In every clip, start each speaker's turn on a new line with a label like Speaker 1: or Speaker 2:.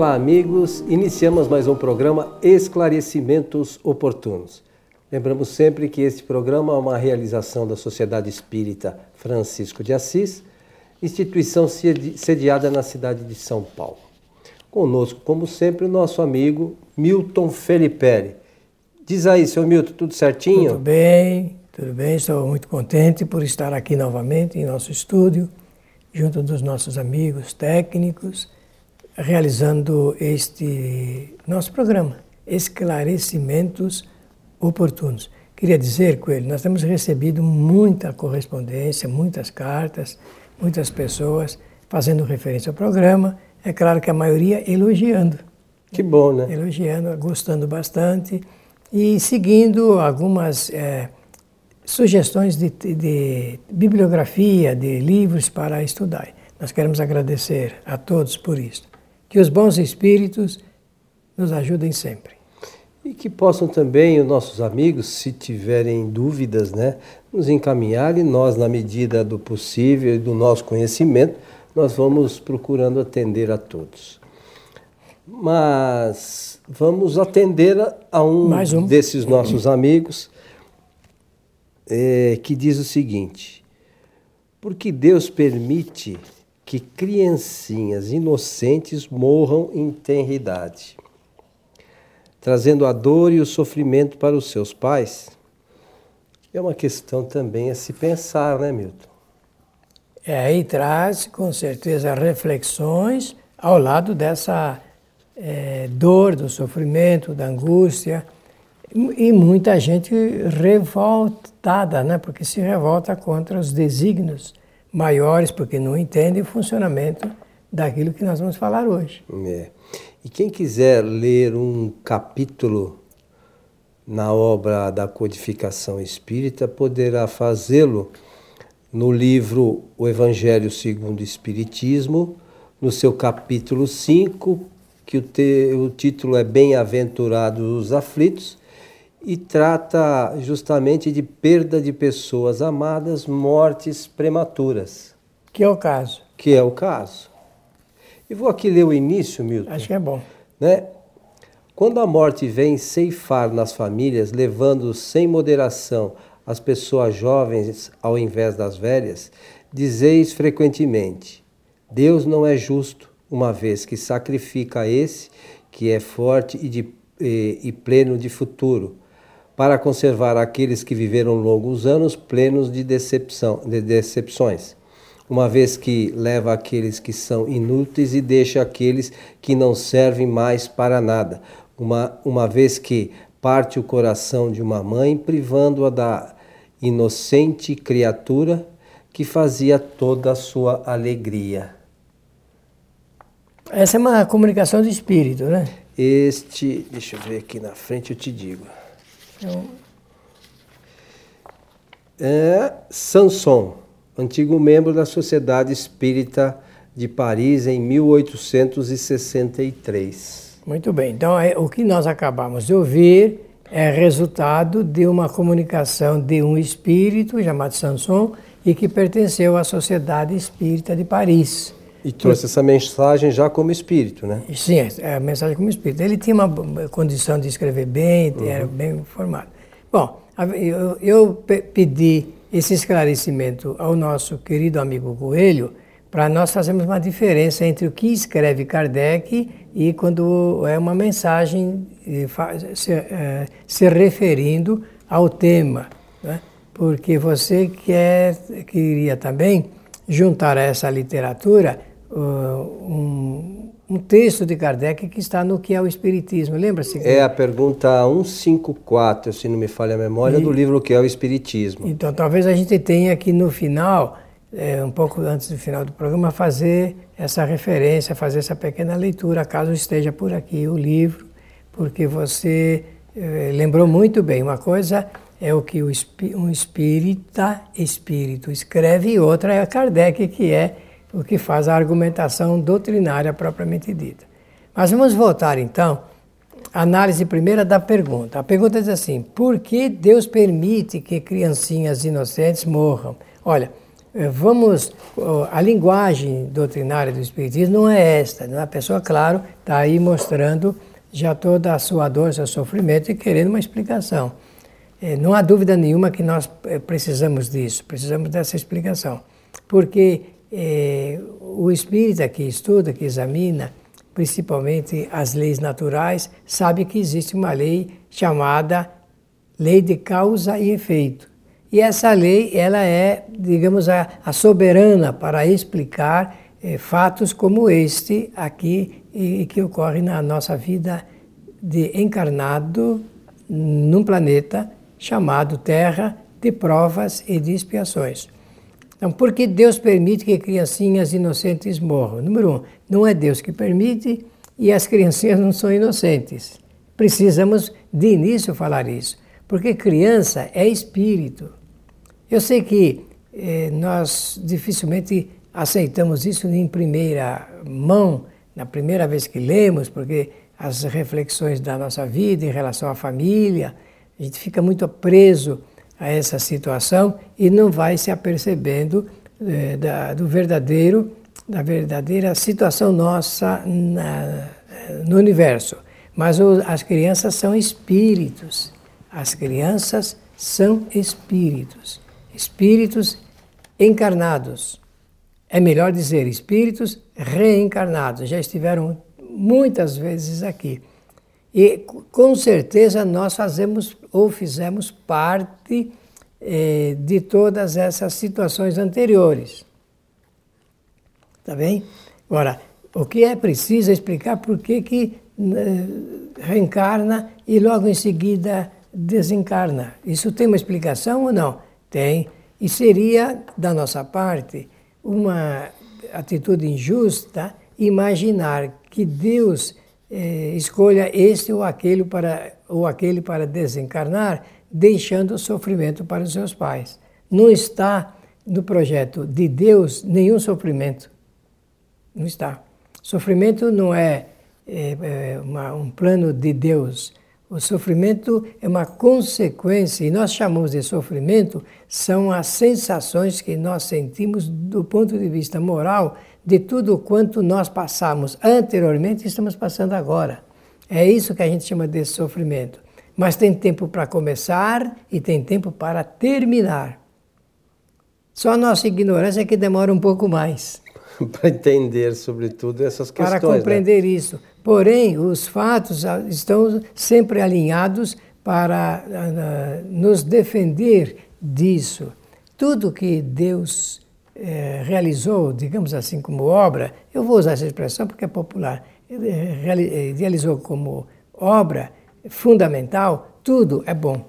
Speaker 1: Olá, amigos. Iniciamos mais um programa Esclarecimentos Oportunos. Lembramos sempre que este programa é uma realização da Sociedade Espírita Francisco de Assis, instituição sediada na cidade de São Paulo. Conosco, como sempre, o nosso amigo Milton Felipe. Diz aí, seu Milton, tudo certinho?
Speaker 2: Tudo bem, tudo bem. Estou muito contente por estar aqui novamente em nosso estúdio, junto dos nossos amigos técnicos realizando este nosso programa, Esclarecimentos Oportunos. Queria dizer, Coelho, nós temos recebido muita correspondência, muitas cartas, muitas pessoas fazendo referência ao programa. É claro que a maioria elogiando.
Speaker 1: Que bom, né?
Speaker 2: Elogiando, gostando bastante e seguindo algumas é, sugestões de, de bibliografia, de livros para estudar. Nós queremos agradecer a todos por isso. Que os bons espíritos nos ajudem sempre.
Speaker 1: E que possam também os nossos amigos, se tiverem dúvidas, né, nos encaminhar e nós, na medida do possível e do nosso conhecimento, nós vamos procurando atender a todos. Mas vamos atender a um, um. desses nossos amigos é, que diz o seguinte: porque Deus permite que criancinhas inocentes morram em tenra idade, trazendo a dor e o sofrimento para os seus pais, é uma questão também a se pensar, né, Milton?
Speaker 2: É, aí traz, com certeza, reflexões ao lado dessa é, dor, do sofrimento, da angústia, e muita gente revoltada, né? porque se revolta contra os desígnios maiores, porque não entendem o funcionamento daquilo que nós vamos falar hoje.
Speaker 1: É. E quem quiser ler um capítulo na obra da codificação espírita poderá fazê-lo no livro O Evangelho segundo o Espiritismo, no seu capítulo 5, que o, te, o título é Bem-aventurados os aflitos, e trata justamente de perda de pessoas amadas, mortes prematuras.
Speaker 2: Que é o caso.
Speaker 1: Que é o caso. E vou aqui ler o início, Milton.
Speaker 2: Acho que é bom.
Speaker 1: Né? Quando a morte vem ceifar nas famílias, levando sem moderação as pessoas jovens ao invés das velhas, dizeis frequentemente: Deus não é justo, uma vez que sacrifica esse que é forte e, de, e, e pleno de futuro, para conservar aqueles que viveram longos anos plenos de, decepção, de decepções, uma vez que leva aqueles que são inúteis e deixa aqueles que não servem mais para nada, uma, uma vez que parte o coração de uma mãe, privando-a da inocente criatura que fazia toda a sua alegria.
Speaker 2: Essa é uma comunicação de espírito, né?
Speaker 1: Este, deixa eu ver aqui na frente, eu te digo. É Sanson, antigo membro da Sociedade Espírita de Paris em 1863.
Speaker 2: Muito bem, então o que nós acabamos de ouvir é resultado de uma comunicação de um espírito chamado Sanson e que pertenceu à Sociedade Espírita de Paris.
Speaker 1: E trouxe essa mensagem já como espírito, né?
Speaker 2: Sim, é a mensagem como espírito. Ele tinha uma condição de escrever bem, uhum. era bem formado. Bom, eu, eu pedi esse esclarecimento ao nosso querido amigo Coelho para nós fazermos uma diferença entre o que escreve Kardec e quando é uma mensagem se, é, se referindo ao tema. Né? Porque você quer, queria também juntar a essa literatura um, um, texto de Kardec que está no que é o Espiritismo. Lembra-se?
Speaker 1: É a pergunta 154, se não me falha a memória, e, do livro O que é o Espiritismo.
Speaker 2: Então, talvez a gente tenha aqui no final, é, um pouco antes do final do programa, fazer essa referência, fazer essa pequena leitura, caso esteja por aqui o livro, porque você é, lembrou muito bem. Uma coisa é o que o, um espírita, espírito, escreve, e outra é Kardec, que é o que faz a argumentação doutrinária propriamente dita. Mas vamos voltar então à análise primeira da pergunta. A pergunta diz assim: por que Deus permite que criancinhas inocentes morram? Olha, eh, vamos, a linguagem doutrinária do Espiritismo não é esta. Né? A pessoa, claro, está aí mostrando já toda a sua dor, seu sofrimento e querendo uma explicação. Eh, não há dúvida nenhuma que nós eh, precisamos disso, precisamos dessa explicação. Porque eh, o espírita que estuda, que examina, principalmente as leis naturais, sabe que existe uma lei chamada lei de causa e efeito. E essa lei, ela é, digamos, a, a soberana para explicar eh, fatos como este aqui e, e, que ocorre na nossa vida de encarnado num planeta chamado Terra de provas e de expiações. Então, por que Deus permite que criancinhas inocentes morram? Número um, não é Deus que permite e as criancinhas não são inocentes. Precisamos de início falar isso, porque criança é espírito. Eu sei que eh, nós dificilmente aceitamos isso em primeira mão, na primeira vez que lemos, porque as reflexões da nossa vida em relação à família, a gente fica muito preso a essa situação e não vai se apercebendo eh, da, do verdadeiro, da verdadeira situação nossa na, no universo. Mas o, as crianças são espíritos. As crianças são espíritos espíritos encarnados. É melhor dizer espíritos reencarnados. Já estiveram muitas vezes aqui. E com certeza nós fazemos ou fizemos parte eh, de todas essas situações anteriores. Tá bem? Agora, o que é preciso explicar por que, que eh, reencarna e logo em seguida desencarna. Isso tem uma explicação ou não? Tem. E seria, da nossa parte, uma atitude injusta imaginar que Deus eh, escolha este ou aquele para, ou aquele para desencarnar, deixando sofrimento para os seus pais. Não está no projeto de Deus nenhum sofrimento. Não está. Sofrimento não é, é, é uma, um plano de Deus o sofrimento é uma consequência, e nós chamamos de sofrimento, são as sensações que nós sentimos do ponto de vista moral de tudo quanto nós passamos anteriormente e estamos passando agora. É isso que a gente chama de sofrimento. Mas tem tempo para começar e tem tempo para terminar. Só a nossa ignorância é que demora um pouco mais.
Speaker 1: para entender, sobretudo, essas questões.
Speaker 2: Para né? compreender né? isso. Porém, os fatos estão sempre alinhados para uh, nos defender disso. Tudo que Deus eh, realizou, digamos assim, como obra, eu vou usar essa expressão porque é popular, eh, realizou como obra fundamental, tudo é bom.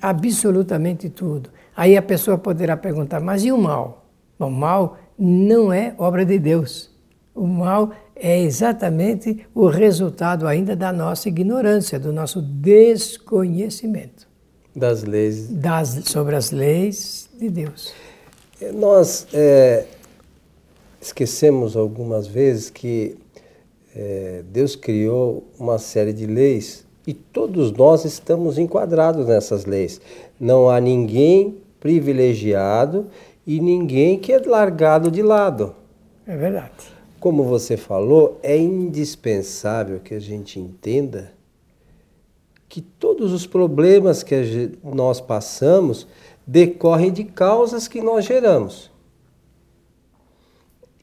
Speaker 2: Absolutamente tudo. Aí a pessoa poderá perguntar, mas e o mal? Bom, o mal não é obra de Deus. O mal é exatamente o resultado ainda da nossa ignorância, do nosso desconhecimento.
Speaker 1: Das leis.
Speaker 2: Das, sobre as leis de Deus.
Speaker 1: Nós é, esquecemos algumas vezes que é, Deus criou uma série de leis e todos nós estamos enquadrados nessas leis. Não há ninguém privilegiado e ninguém que é largado de lado.
Speaker 2: É verdade.
Speaker 1: Como você falou, é indispensável que a gente entenda que todos os problemas que nós passamos decorrem de causas que nós geramos.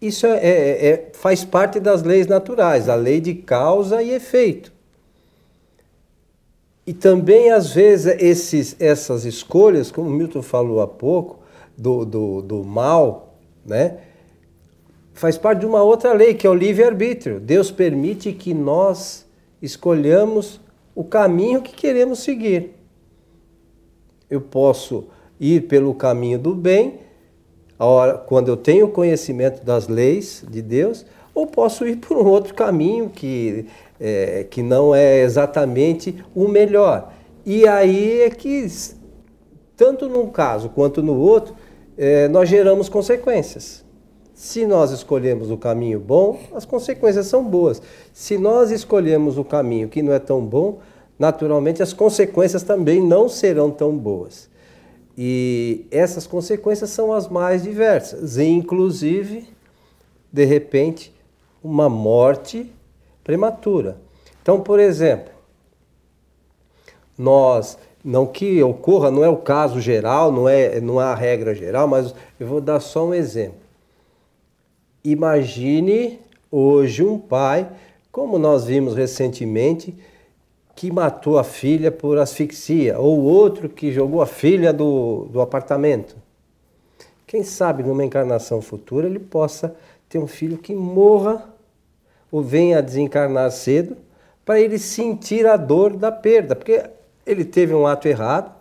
Speaker 1: Isso é, é, é, faz parte das leis naturais, a lei de causa e efeito. E também, às vezes, esses, essas escolhas, como Milton falou há pouco, do, do, do mal, né? faz parte de uma outra lei, que é o livre-arbítrio. Deus permite que nós escolhamos o caminho que queremos seguir. Eu posso ir pelo caminho do bem, hora, quando eu tenho conhecimento das leis de Deus, ou posso ir por um outro caminho que, é, que não é exatamente o melhor. E aí é que, tanto num caso quanto no outro, é, nós geramos consequências. Se nós escolhemos o caminho bom, as consequências são boas. Se nós escolhemos o caminho que não é tão bom, naturalmente as consequências também não serão tão boas. E essas consequências são as mais diversas, inclusive, de repente, uma morte prematura. Então, por exemplo, nós, não que ocorra, não é o caso geral, não é, não é a regra geral, mas eu vou dar só um exemplo. Imagine hoje um pai, como nós vimos recentemente, que matou a filha por asfixia, ou outro que jogou a filha do, do apartamento. Quem sabe numa encarnação futura ele possa ter um filho que morra ou venha a desencarnar cedo para ele sentir a dor da perda, porque ele teve um ato errado.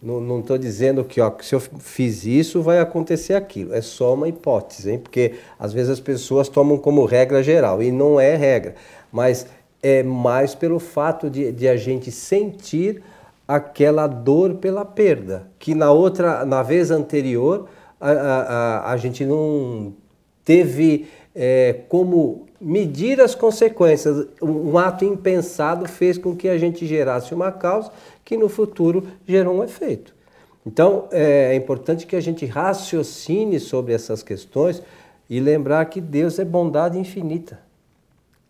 Speaker 1: Não estou dizendo que ó, se eu fiz isso vai acontecer aquilo. É só uma hipótese, hein? porque às vezes as pessoas tomam como regra geral e não é regra. Mas é mais pelo fato de, de a gente sentir aquela dor pela perda, que na outra, na vez anterior, a, a, a gente não teve é, como medir as consequências. Um ato impensado fez com que a gente gerasse uma causa que no futuro gerou um efeito. Então é, é importante que a gente raciocine sobre essas questões e lembrar que Deus é bondade infinita.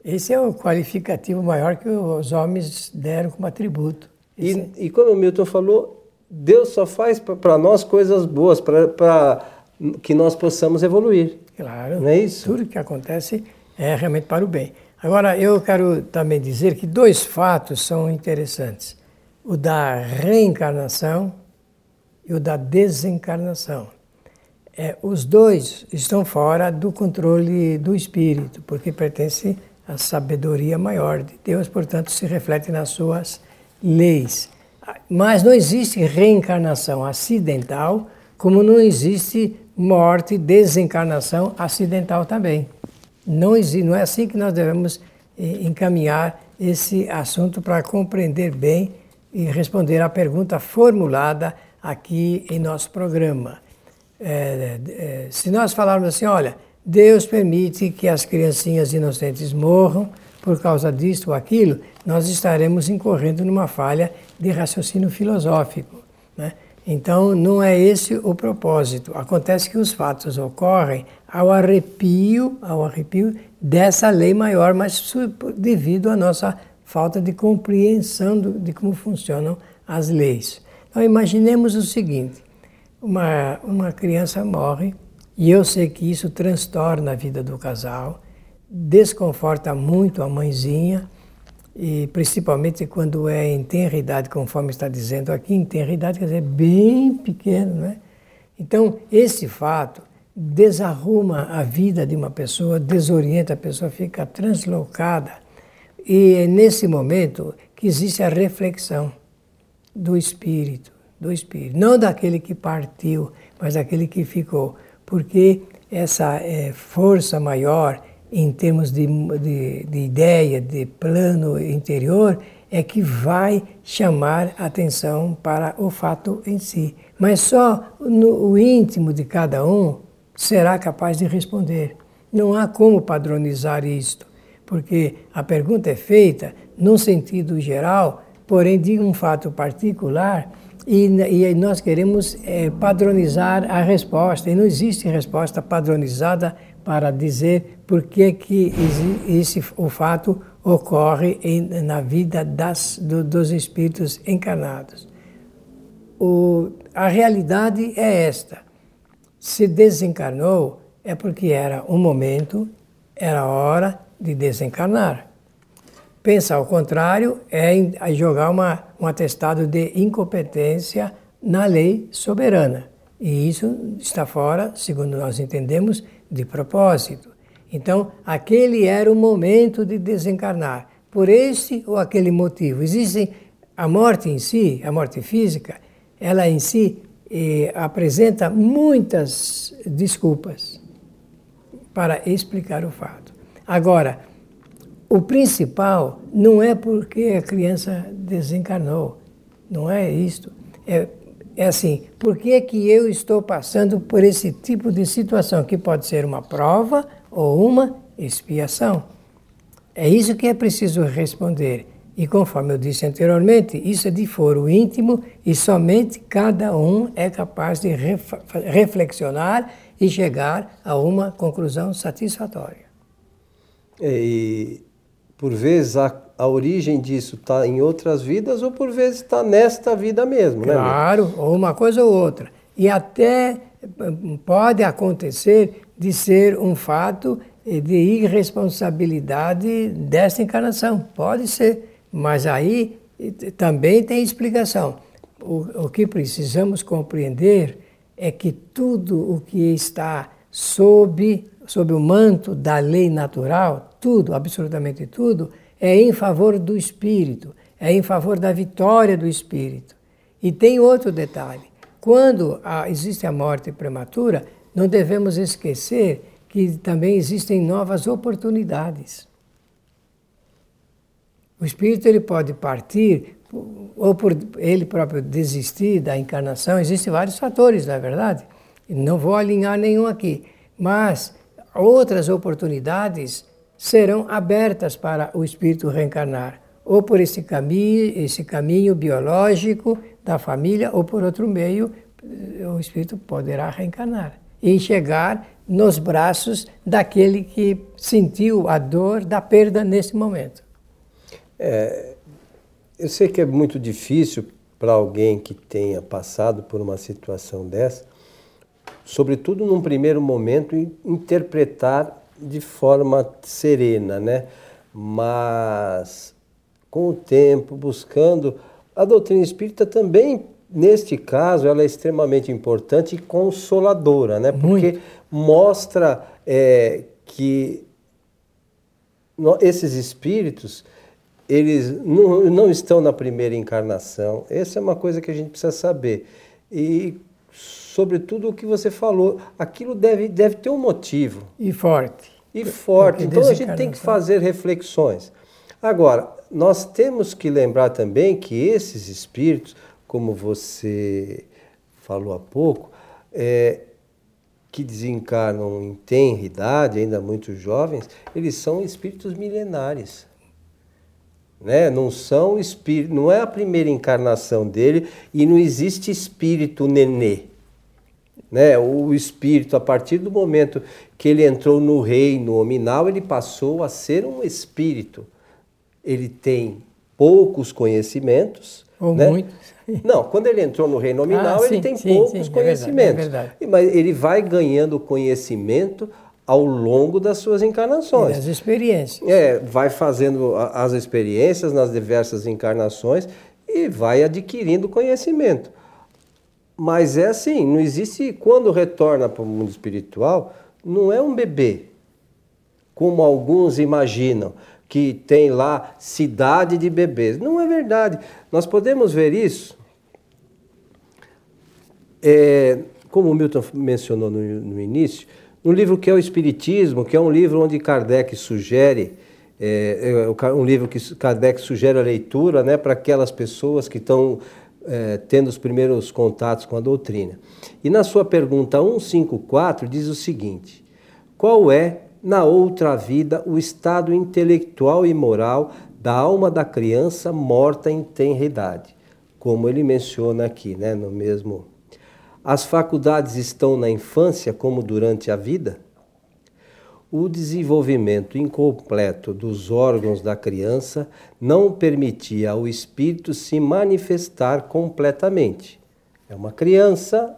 Speaker 2: Esse é o qualificativo maior que os homens deram como atributo.
Speaker 1: E, é... e como o Milton falou, Deus só faz para nós coisas boas, para que nós possamos evoluir.
Speaker 2: Claro.
Speaker 1: Não é isso?
Speaker 2: Tudo que acontece é realmente para o bem. Agora, eu quero também dizer que dois fatos são interessantes: o da reencarnação e o da desencarnação. É, os dois estão fora do controle do espírito, porque pertence a sabedoria maior de Deus, portanto, se reflete nas suas leis. Mas não existe reencarnação acidental, como não existe morte, desencarnação acidental também. Não, existe, não é assim que nós devemos eh, encaminhar esse assunto para compreender bem e responder à pergunta formulada aqui em nosso programa. É, é, se nós falarmos assim, olha, Deus permite que as criancinhas inocentes morram por causa disto ou aquilo, nós estaremos incorrendo numa falha de raciocínio filosófico. Né? Então, não é esse o propósito. Acontece que os fatos ocorrem ao arrepio, ao arrepio dessa lei maior, mas devido à nossa falta de compreensão de como funcionam as leis. Então, imaginemos o seguinte: uma, uma criança morre e eu sei que isso transtorna a vida do casal, desconforta muito a mãezinha, e principalmente quando é em tenra idade, conforme está dizendo aqui, em tenra idade quer dizer bem pequeno, né? Então, esse fato desarruma a vida de uma pessoa, desorienta a pessoa, fica translocada. E é nesse momento que existe a reflexão do espírito, do espírito, não daquele que partiu, mas daquele que ficou porque essa é, força maior em termos de, de, de, ideia, de plano interior, é que vai chamar atenção para o fato em si. Mas só no, o íntimo de cada um será capaz de responder. Não há como padronizar isto, porque a pergunta é feita num sentido geral, porém de um fato particular e, e nós queremos é, padronizar a resposta, e não existe resposta padronizada para dizer por que, que esse, o fato ocorre em, na vida das, do, dos espíritos encarnados. O, a realidade é esta. Se desencarnou, é porque era um momento, era hora de desencarnar. Pensar ao contrário é jogar uma, um atestado de incompetência na lei soberana. E isso está fora, segundo nós entendemos, de propósito. Então, aquele era o momento de desencarnar, por esse ou aquele motivo. Existe a morte em si, a morte física, ela em si eh, apresenta muitas desculpas para explicar o fato. Agora, o principal não é porque a criança desencarnou, não é isto. É, é assim, por que, que eu estou passando por esse tipo de situação, que pode ser uma prova ou uma expiação? É isso que é preciso responder. E conforme eu disse anteriormente, isso é de foro íntimo e somente cada um é capaz de reflexionar e chegar a uma conclusão satisfatória.
Speaker 1: É, e por vezes a, a origem disso está em outras vidas ou por vezes está nesta vida mesmo,
Speaker 2: claro,
Speaker 1: né?
Speaker 2: Claro, ou uma coisa ou outra. E até pode acontecer de ser um fato de irresponsabilidade desta encarnação. Pode ser, mas aí também tem explicação. O, o que precisamos compreender é que tudo o que está sob, sob o manto da lei natural, tudo, absolutamente tudo, é em favor do espírito, é em favor da vitória do espírito. E tem outro detalhe: quando existe a morte prematura, não devemos esquecer que também existem novas oportunidades. O espírito ele pode partir ou por ele próprio desistir da encarnação, existem vários fatores, na é verdade. Não vou alinhar nenhum aqui, mas outras oportunidades serão abertas para o espírito reencarnar, ou por esse caminho, esse caminho biológico da família, ou por outro meio, o espírito poderá reencarnar e chegar nos braços daquele que sentiu a dor da perda nesse momento.
Speaker 1: É, eu sei que é muito difícil para alguém que tenha passado por uma situação dessa, sobretudo num primeiro momento, interpretar de forma serena, né? Mas com o tempo, buscando a doutrina espírita também neste caso, ela é extremamente importante e consoladora, né? Porque Muito. mostra é, que esses espíritos eles não, não estão na primeira encarnação. Essa é uma coisa que a gente precisa saber. E, sobretudo, o que você falou, aquilo deve, deve ter um motivo.
Speaker 2: E forte.
Speaker 1: E forte. Então, a gente tem que fazer reflexões. Agora, nós temos que lembrar também que esses espíritos como você falou há pouco, é, que desencarnam em tenra idade, ainda muito jovens, eles são espíritos milenares. Né? Não são espírito, não é a primeira encarnação dele e não existe espírito nenê. Né? O espírito, a partir do momento que ele entrou no reino nominal, ele passou a ser um espírito. Ele tem poucos conhecimentos.
Speaker 2: Ou né? muitos.
Speaker 1: Não, quando ele entrou no reino nominal, ah, sim, ele tem sim, poucos sim, conhecimentos. É verdade, é verdade. Mas ele vai ganhando conhecimento ao longo das suas encarnações.
Speaker 2: E as experiências.
Speaker 1: É, vai fazendo as experiências nas diversas encarnações e vai adquirindo conhecimento. Mas é assim, não existe quando retorna para o mundo espiritual, não é um bebê, como alguns imaginam que tem lá cidade de bebês. Não é verdade. Nós podemos ver isso é, como o Milton mencionou no, no, início, no livro que é o Espiritismo, que é um livro onde Kardec sugere, é, é um livro que Kardec sugere a leitura né, para aquelas pessoas que estão é, tendo os primeiros contatos com a doutrina. E na sua pergunta 154 diz o seguinte: qual é, na outra vida, o estado intelectual e moral da alma da criança morta em tenra idade? Como ele menciona aqui, né, no mesmo as faculdades estão na infância como durante a vida? O desenvolvimento incompleto dos órgãos da criança não permitia ao espírito se manifestar completamente. É uma criança,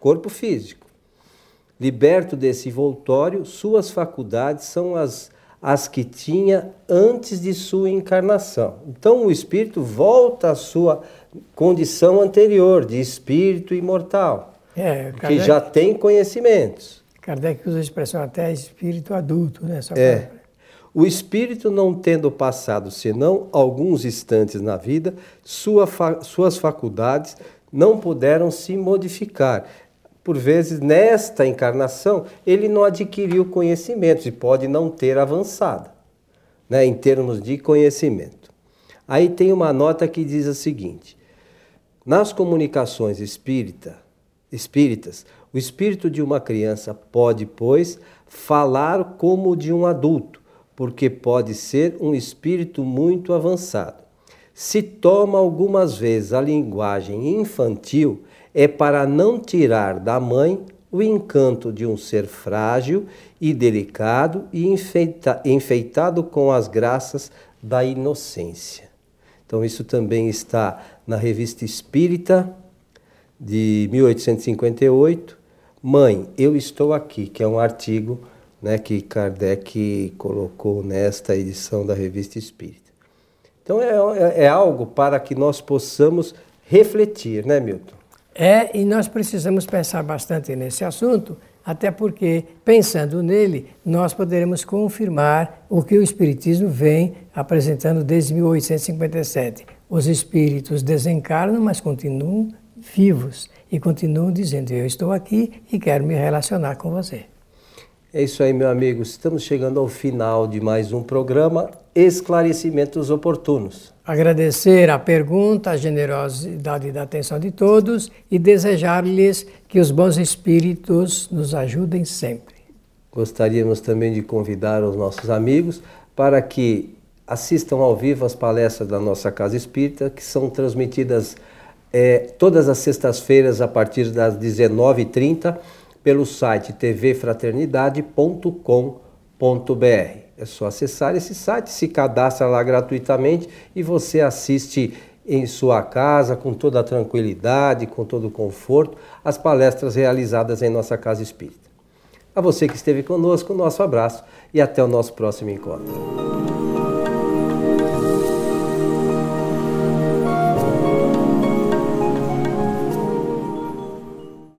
Speaker 1: corpo físico. Liberto desse envoltório, suas faculdades são as, as que tinha antes de sua encarnação. Então o espírito volta à sua condição anterior de espírito imortal, é, Kardec, que já tem conhecimentos.
Speaker 2: Kardec usa a expressão até espírito adulto, né?
Speaker 1: Só é. O espírito não tendo passado senão alguns instantes na vida, sua fa suas faculdades não puderam se modificar. Por vezes, nesta encarnação, ele não adquiriu conhecimentos e pode não ter avançado, né, em termos de conhecimento. Aí tem uma nota que diz o seguinte: nas comunicações espírita, espíritas, o espírito de uma criança pode, pois, falar como de um adulto, porque pode ser um espírito muito avançado. Se toma algumas vezes a linguagem infantil, é para não tirar da mãe o encanto de um ser frágil e delicado e enfeita, enfeitado com as graças da inocência. Então, isso também está na Revista Espírita de 1858. Mãe, eu estou aqui, que é um artigo né, que Kardec colocou nesta edição da Revista Espírita. Então, é, é, é algo para que nós possamos refletir, né, Milton?
Speaker 2: É, e nós precisamos pensar bastante nesse assunto, até porque, pensando nele, nós poderemos confirmar o que o Espiritismo vem apresentando desde 1857. Os espíritos desencarnam, mas continuam vivos e continuam dizendo: Eu estou aqui e quero me relacionar com você.
Speaker 1: É isso aí, meu amigo. Estamos chegando ao final de mais um programa Esclarecimentos Oportunos.
Speaker 2: Agradecer a pergunta, a generosidade da atenção de todos e desejar-lhes que os bons espíritos nos ajudem sempre.
Speaker 1: Gostaríamos também de convidar os nossos amigos para que assistam ao vivo as palestras da nossa Casa Espírita, que são transmitidas é, todas as sextas-feiras a partir das 19h30 pelo site tvfraternidade.com.br. É só acessar esse site, se cadastra lá gratuitamente e você assiste em sua casa com toda a tranquilidade, com todo o conforto, as palestras realizadas em nossa casa espírita. A você que esteve conosco, nosso abraço e até o nosso próximo encontro.